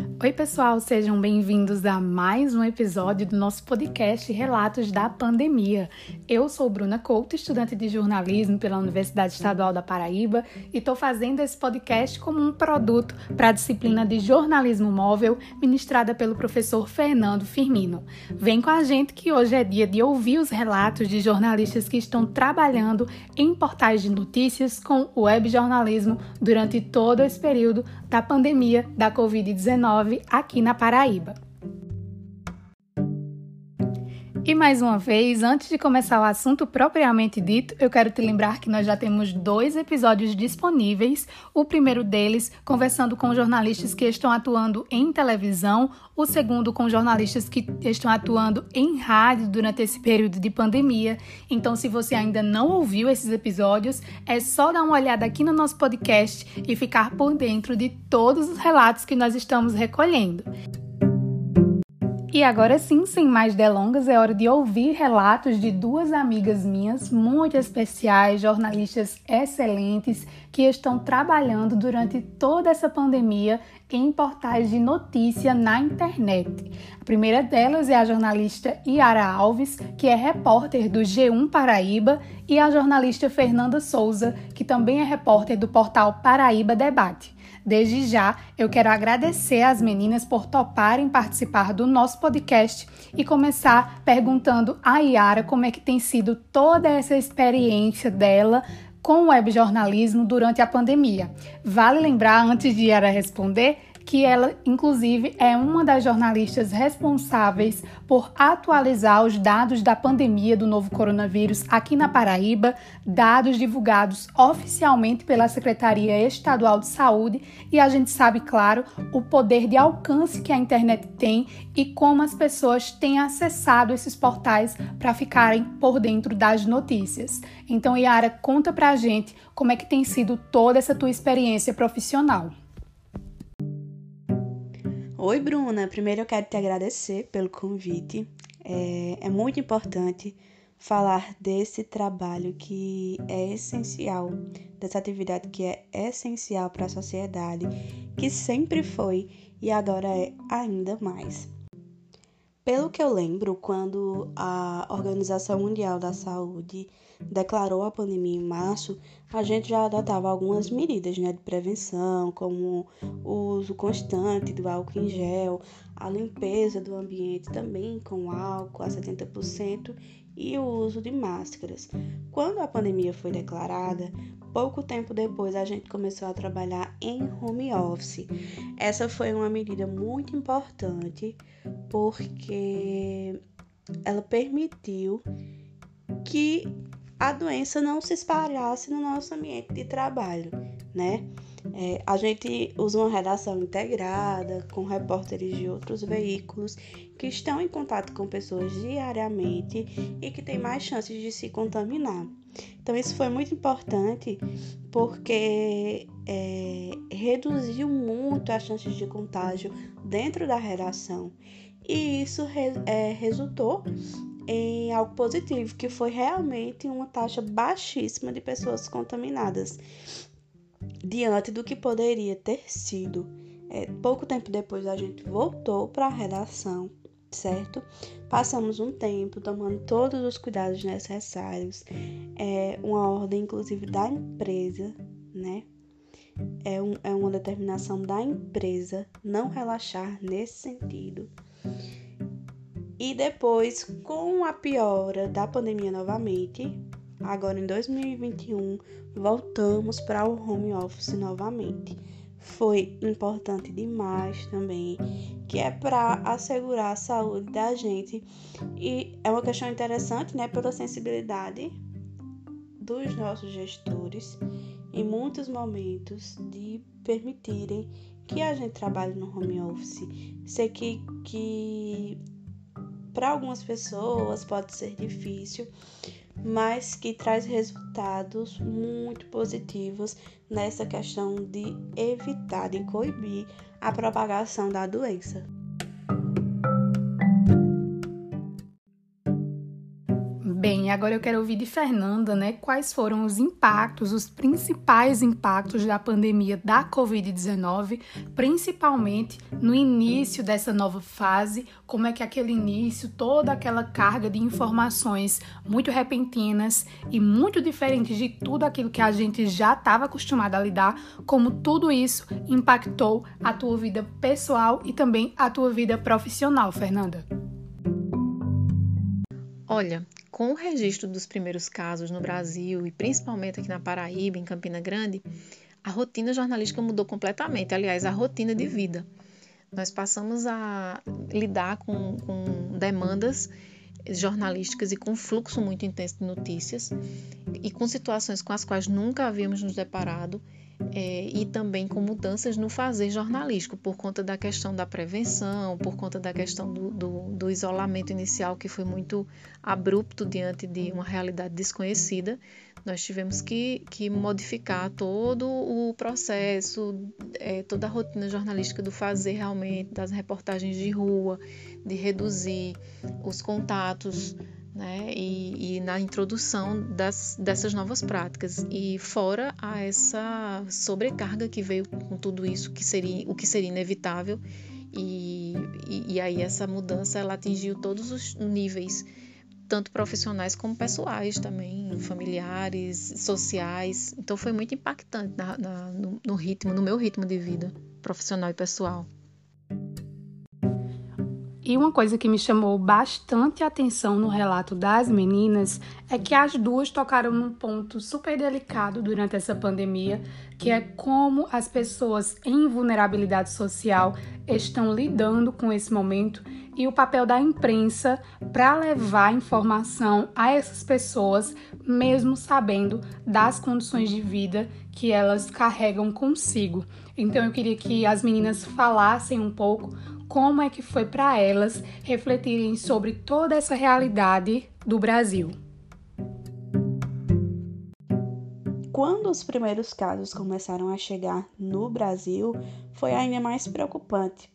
Oi, pessoal, sejam bem-vindos a mais um episódio do nosso podcast Relatos da Pandemia. Eu sou Bruna Couto, estudante de jornalismo pela Universidade Estadual da Paraíba, e estou fazendo esse podcast como um produto para a disciplina de jornalismo móvel ministrada pelo professor Fernando Firmino. Vem com a gente que hoje é dia de ouvir os relatos de jornalistas que estão trabalhando em portais de notícias com web jornalismo durante todo esse período da pandemia da Covid-19 aqui na Paraíba. E mais uma vez, antes de começar o assunto propriamente dito, eu quero te lembrar que nós já temos dois episódios disponíveis. O primeiro deles, conversando com jornalistas que estão atuando em televisão, o segundo, com jornalistas que estão atuando em rádio durante esse período de pandemia. Então, se você ainda não ouviu esses episódios, é só dar uma olhada aqui no nosso podcast e ficar por dentro de todos os relatos que nós estamos recolhendo. E agora sim, sem mais delongas, é hora de ouvir relatos de duas amigas minhas muito especiais, jornalistas excelentes, que estão trabalhando durante toda essa pandemia em portais de notícia na internet. A primeira delas é a jornalista Yara Alves, que é repórter do G1 Paraíba, e a jornalista Fernanda Souza, que também é repórter do portal Paraíba Debate. Desde já, eu quero agradecer às meninas por toparem participar do nosso podcast e começar perguntando a Yara como é que tem sido toda essa experiência dela com o webjornalismo durante a pandemia. Vale lembrar, antes de Yara responder, que ela, inclusive, é uma das jornalistas responsáveis por atualizar os dados da pandemia do novo coronavírus aqui na Paraíba, dados divulgados oficialmente pela Secretaria Estadual de Saúde, e a gente sabe, claro, o poder de alcance que a internet tem e como as pessoas têm acessado esses portais para ficarem por dentro das notícias. Então, Yara, conta pra gente como é que tem sido toda essa tua experiência profissional. Oi, Bruna. Primeiro eu quero te agradecer pelo convite. É, é muito importante falar desse trabalho que é essencial, dessa atividade que é essencial para a sociedade, que sempre foi e agora é ainda mais. Pelo que eu lembro, quando a Organização Mundial da Saúde declarou a pandemia em março, a gente já adotava algumas medidas né, de prevenção, como o uso constante do álcool em gel, a limpeza do ambiente também com álcool a 70% e o uso de máscaras. Quando a pandemia foi declarada, pouco tempo depois a gente começou a trabalhar em home office. Essa foi uma medida muito importante porque ela permitiu que a doença não se espalhasse no nosso ambiente de trabalho, né? É, a gente usa uma redação integrada com repórteres de outros veículos que estão em contato com pessoas diariamente e que têm mais chances de se contaminar. Então, isso foi muito importante porque é, reduziu muito as chances de contágio dentro da redação. E isso re, é, resultou em algo positivo, que foi realmente uma taxa baixíssima de pessoas contaminadas, diante do que poderia ter sido. É, pouco tempo depois a gente voltou para a redação, certo? Passamos um tempo tomando todos os cuidados necessários, é, uma ordem inclusive da empresa, né? É, um, é uma determinação da empresa não relaxar nesse sentido. E depois, com a piora da pandemia novamente, agora em 2021, voltamos para o home office novamente. Foi importante demais também, que é para assegurar a saúde da gente. E é uma questão interessante, né, pela sensibilidade dos nossos gestores em muitos momentos de permitirem que a gente trabalhe no home office. Sei que, que para algumas pessoas pode ser difícil, mas que traz resultados muito positivos nessa questão de evitar, e coibir a propagação da doença. Bem, agora eu quero ouvir de Fernanda, né, quais foram os impactos, os principais impactos da pandemia da Covid-19, principalmente no início dessa nova fase, como é que aquele início, toda aquela carga de informações muito repentinas e muito diferentes de tudo aquilo que a gente já estava acostumado a lidar, como tudo isso impactou a tua vida pessoal e também a tua vida profissional, Fernanda. Olha, com o registro dos primeiros casos no Brasil e principalmente aqui na Paraíba, em Campina Grande, a rotina jornalística mudou completamente aliás, a rotina de vida. Nós passamos a lidar com, com demandas jornalísticas e com fluxo muito intenso de notícias e com situações com as quais nunca havíamos nos deparado é, e também com mudanças no fazer jornalístico, por conta da questão da prevenção, por conta da questão do, do, do isolamento inicial, que foi muito abrupto diante de uma realidade desconhecida. Nós tivemos que, que modificar todo o processo, é, toda a rotina jornalística do fazer realmente, das reportagens de rua, de reduzir os contatos né? E, e, na introdução das, dessas novas práticas. E fora a essa sobrecarga que veio com tudo isso que seria o que seria inevitável e, e, e aí essa mudança ela atingiu todos os níveis tanto profissionais como pessoais também familiares sociais. Então foi muito impactante na, na, no, no ritmo no meu ritmo de vida profissional e pessoal e uma coisa que me chamou bastante atenção no relato das meninas é que as duas tocaram num ponto super delicado durante essa pandemia, que é como as pessoas em vulnerabilidade social estão lidando com esse momento e o papel da imprensa para levar informação a essas pessoas, mesmo sabendo das condições de vida que elas carregam consigo. Então eu queria que as meninas falassem um pouco como é que foi para elas refletirem sobre toda essa realidade do Brasil. Quando os primeiros casos começaram a chegar no Brasil, foi ainda mais preocupante,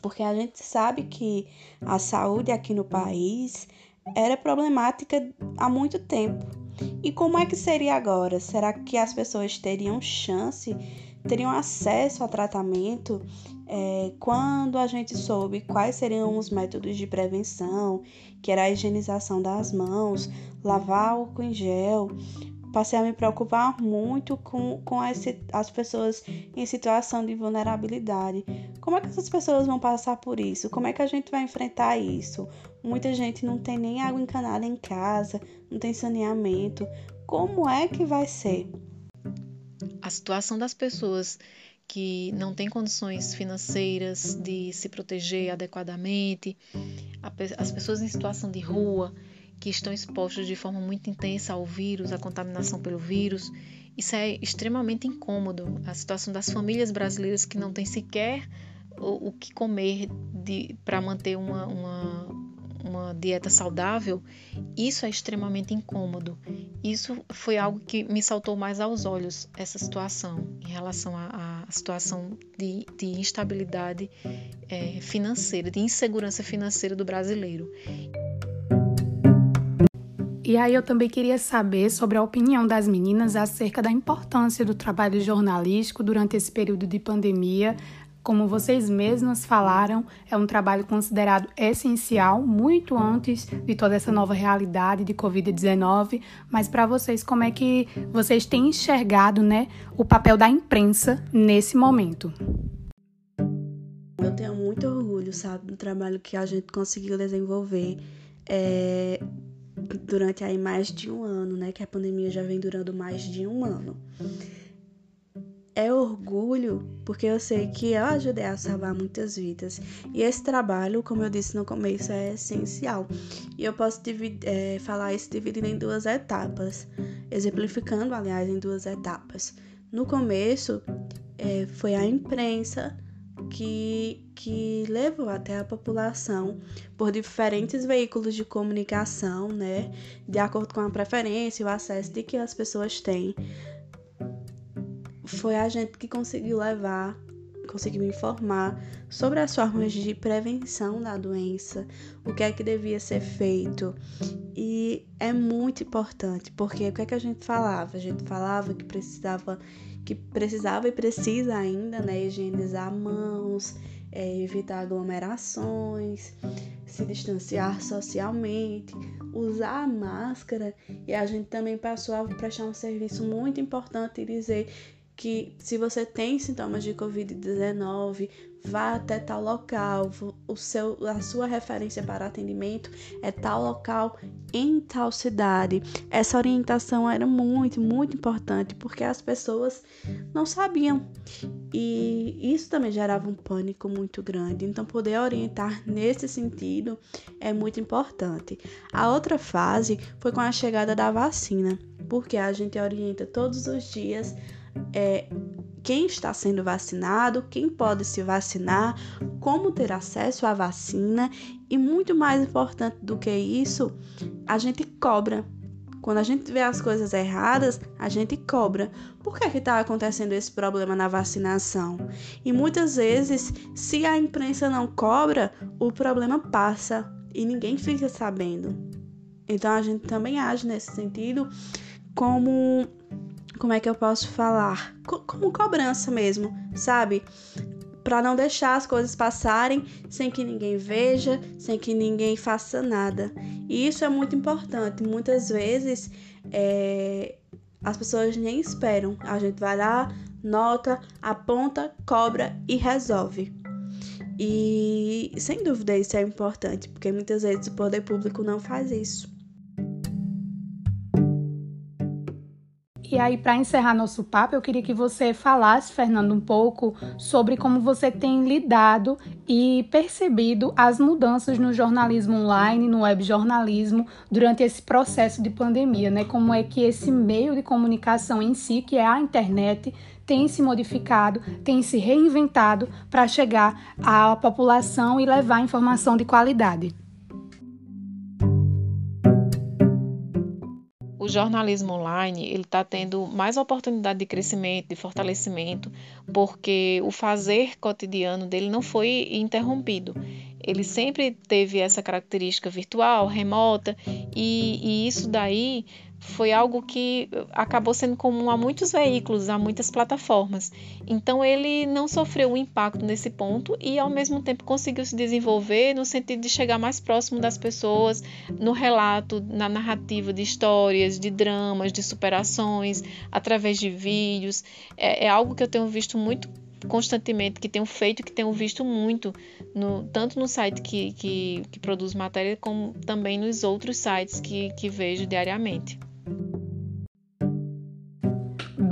porque a gente sabe que a saúde aqui no país era problemática há muito tempo. E como é que seria agora? Será que as pessoas teriam chance, teriam acesso a tratamento é, quando a gente soube quais seriam os métodos de prevenção, que era a higienização das mãos, lavar álcool em gel, passei a me preocupar muito com, com as, as pessoas em situação de vulnerabilidade. Como é que essas pessoas vão passar por isso? Como é que a gente vai enfrentar isso? Muita gente não tem nem água encanada em casa, não tem saneamento. Como é que vai ser? Situação das pessoas que não tem condições financeiras de se proteger adequadamente, as pessoas em situação de rua que estão expostas de forma muito intensa ao vírus, à contaminação pelo vírus. Isso é extremamente incômodo. A situação das famílias brasileiras que não têm sequer o, o que comer para manter uma, uma, uma dieta saudável, isso é extremamente incômodo. Isso foi algo que me saltou mais aos olhos, essa situação, em relação à, situação de, de instabilidade é, financeira, de insegurança financeira do brasileiro. E aí eu também queria saber sobre a opinião das meninas acerca da importância do trabalho jornalístico durante esse período de pandemia, como vocês mesmas falaram, é um trabalho considerado essencial muito antes de toda essa nova realidade de Covid-19. Mas para vocês, como é que vocês têm enxergado, né, o papel da imprensa nesse momento? Eu tenho muito orgulho, sabe, do trabalho que a gente conseguiu desenvolver é, durante aí mais de um ano, né? Que a pandemia já vem durando mais de um ano é orgulho, porque eu sei que eu ajudei a salvar muitas vidas. E esse trabalho, como eu disse no começo, é essencial. E eu posso dividir, é, falar isso dividido em duas etapas, exemplificando, aliás, em duas etapas. No começo, é, foi a imprensa que, que levou até a população por diferentes veículos de comunicação, né? De acordo com a preferência e o acesso de que as pessoas têm foi a gente que conseguiu levar conseguiu informar sobre as formas de prevenção da doença, o que é que devia ser feito. E é muito importante, porque o que é que a gente falava? A gente falava que precisava que precisava e precisa ainda, né, higienizar mãos, é, evitar aglomerações, se distanciar socialmente, usar a máscara e a gente também passou a prestar um serviço muito importante e dizer que se você tem sintomas de Covid-19, vá até tal local, o seu, a sua referência para atendimento é tal local em tal cidade. Essa orientação era muito, muito importante porque as pessoas não sabiam e isso também gerava um pânico muito grande. Então, poder orientar nesse sentido é muito importante. A outra fase foi com a chegada da vacina, porque a gente orienta todos os dias é, quem está sendo vacinado, quem pode se vacinar, como ter acesso à vacina e muito mais importante do que isso, a gente cobra. Quando a gente vê as coisas erradas, a gente cobra. Por que está acontecendo esse problema na vacinação? E muitas vezes, se a imprensa não cobra, o problema passa e ninguém fica sabendo. Então a gente também age nesse sentido como como é que eu posso falar? como cobrança mesmo, sabe? Para não deixar as coisas passarem sem que ninguém veja, sem que ninguém faça nada. E isso é muito importante. Muitas vezes é, as pessoas nem esperam. A gente vai lá, nota, aponta, cobra e resolve. E sem dúvida isso é importante, porque muitas vezes o poder público não faz isso. E aí, para encerrar nosso papo, eu queria que você falasse, Fernando, um pouco sobre como você tem lidado e percebido as mudanças no jornalismo online, no webjornalismo, durante esse processo de pandemia, né? Como é que esse meio de comunicação em si, que é a internet, tem se modificado, tem se reinventado para chegar à população e levar informação de qualidade. O jornalismo online ele está tendo mais oportunidade de crescimento, de fortalecimento, porque o fazer cotidiano dele não foi interrompido. Ele sempre teve essa característica virtual, remota, e, e isso daí foi algo que acabou sendo comum a muitos veículos, a muitas plataformas. Então ele não sofreu o impacto nesse ponto e ao mesmo tempo conseguiu se desenvolver no sentido de chegar mais próximo das pessoas, no relato, na narrativa de histórias, de dramas, de superações, através de vídeos. É, é algo que eu tenho visto muito constantemente, que tenho feito, que tenho visto muito, no, tanto no site que, que, que produz matéria, como também nos outros sites que, que vejo diariamente.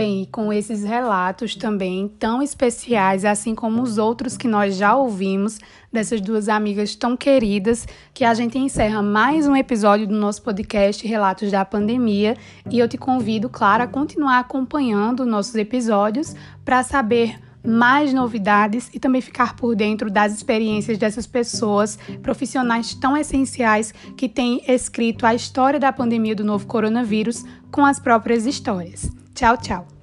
Bem, com esses relatos também tão especiais, assim como os outros que nós já ouvimos, dessas duas amigas tão queridas, que a gente encerra mais um episódio do nosso podcast Relatos da Pandemia. E eu te convido, claro, a continuar acompanhando nossos episódios para saber mais novidades e também ficar por dentro das experiências dessas pessoas, profissionais tão essenciais que têm escrito a história da pandemia do novo coronavírus com as próprias histórias. Tchau, tchau!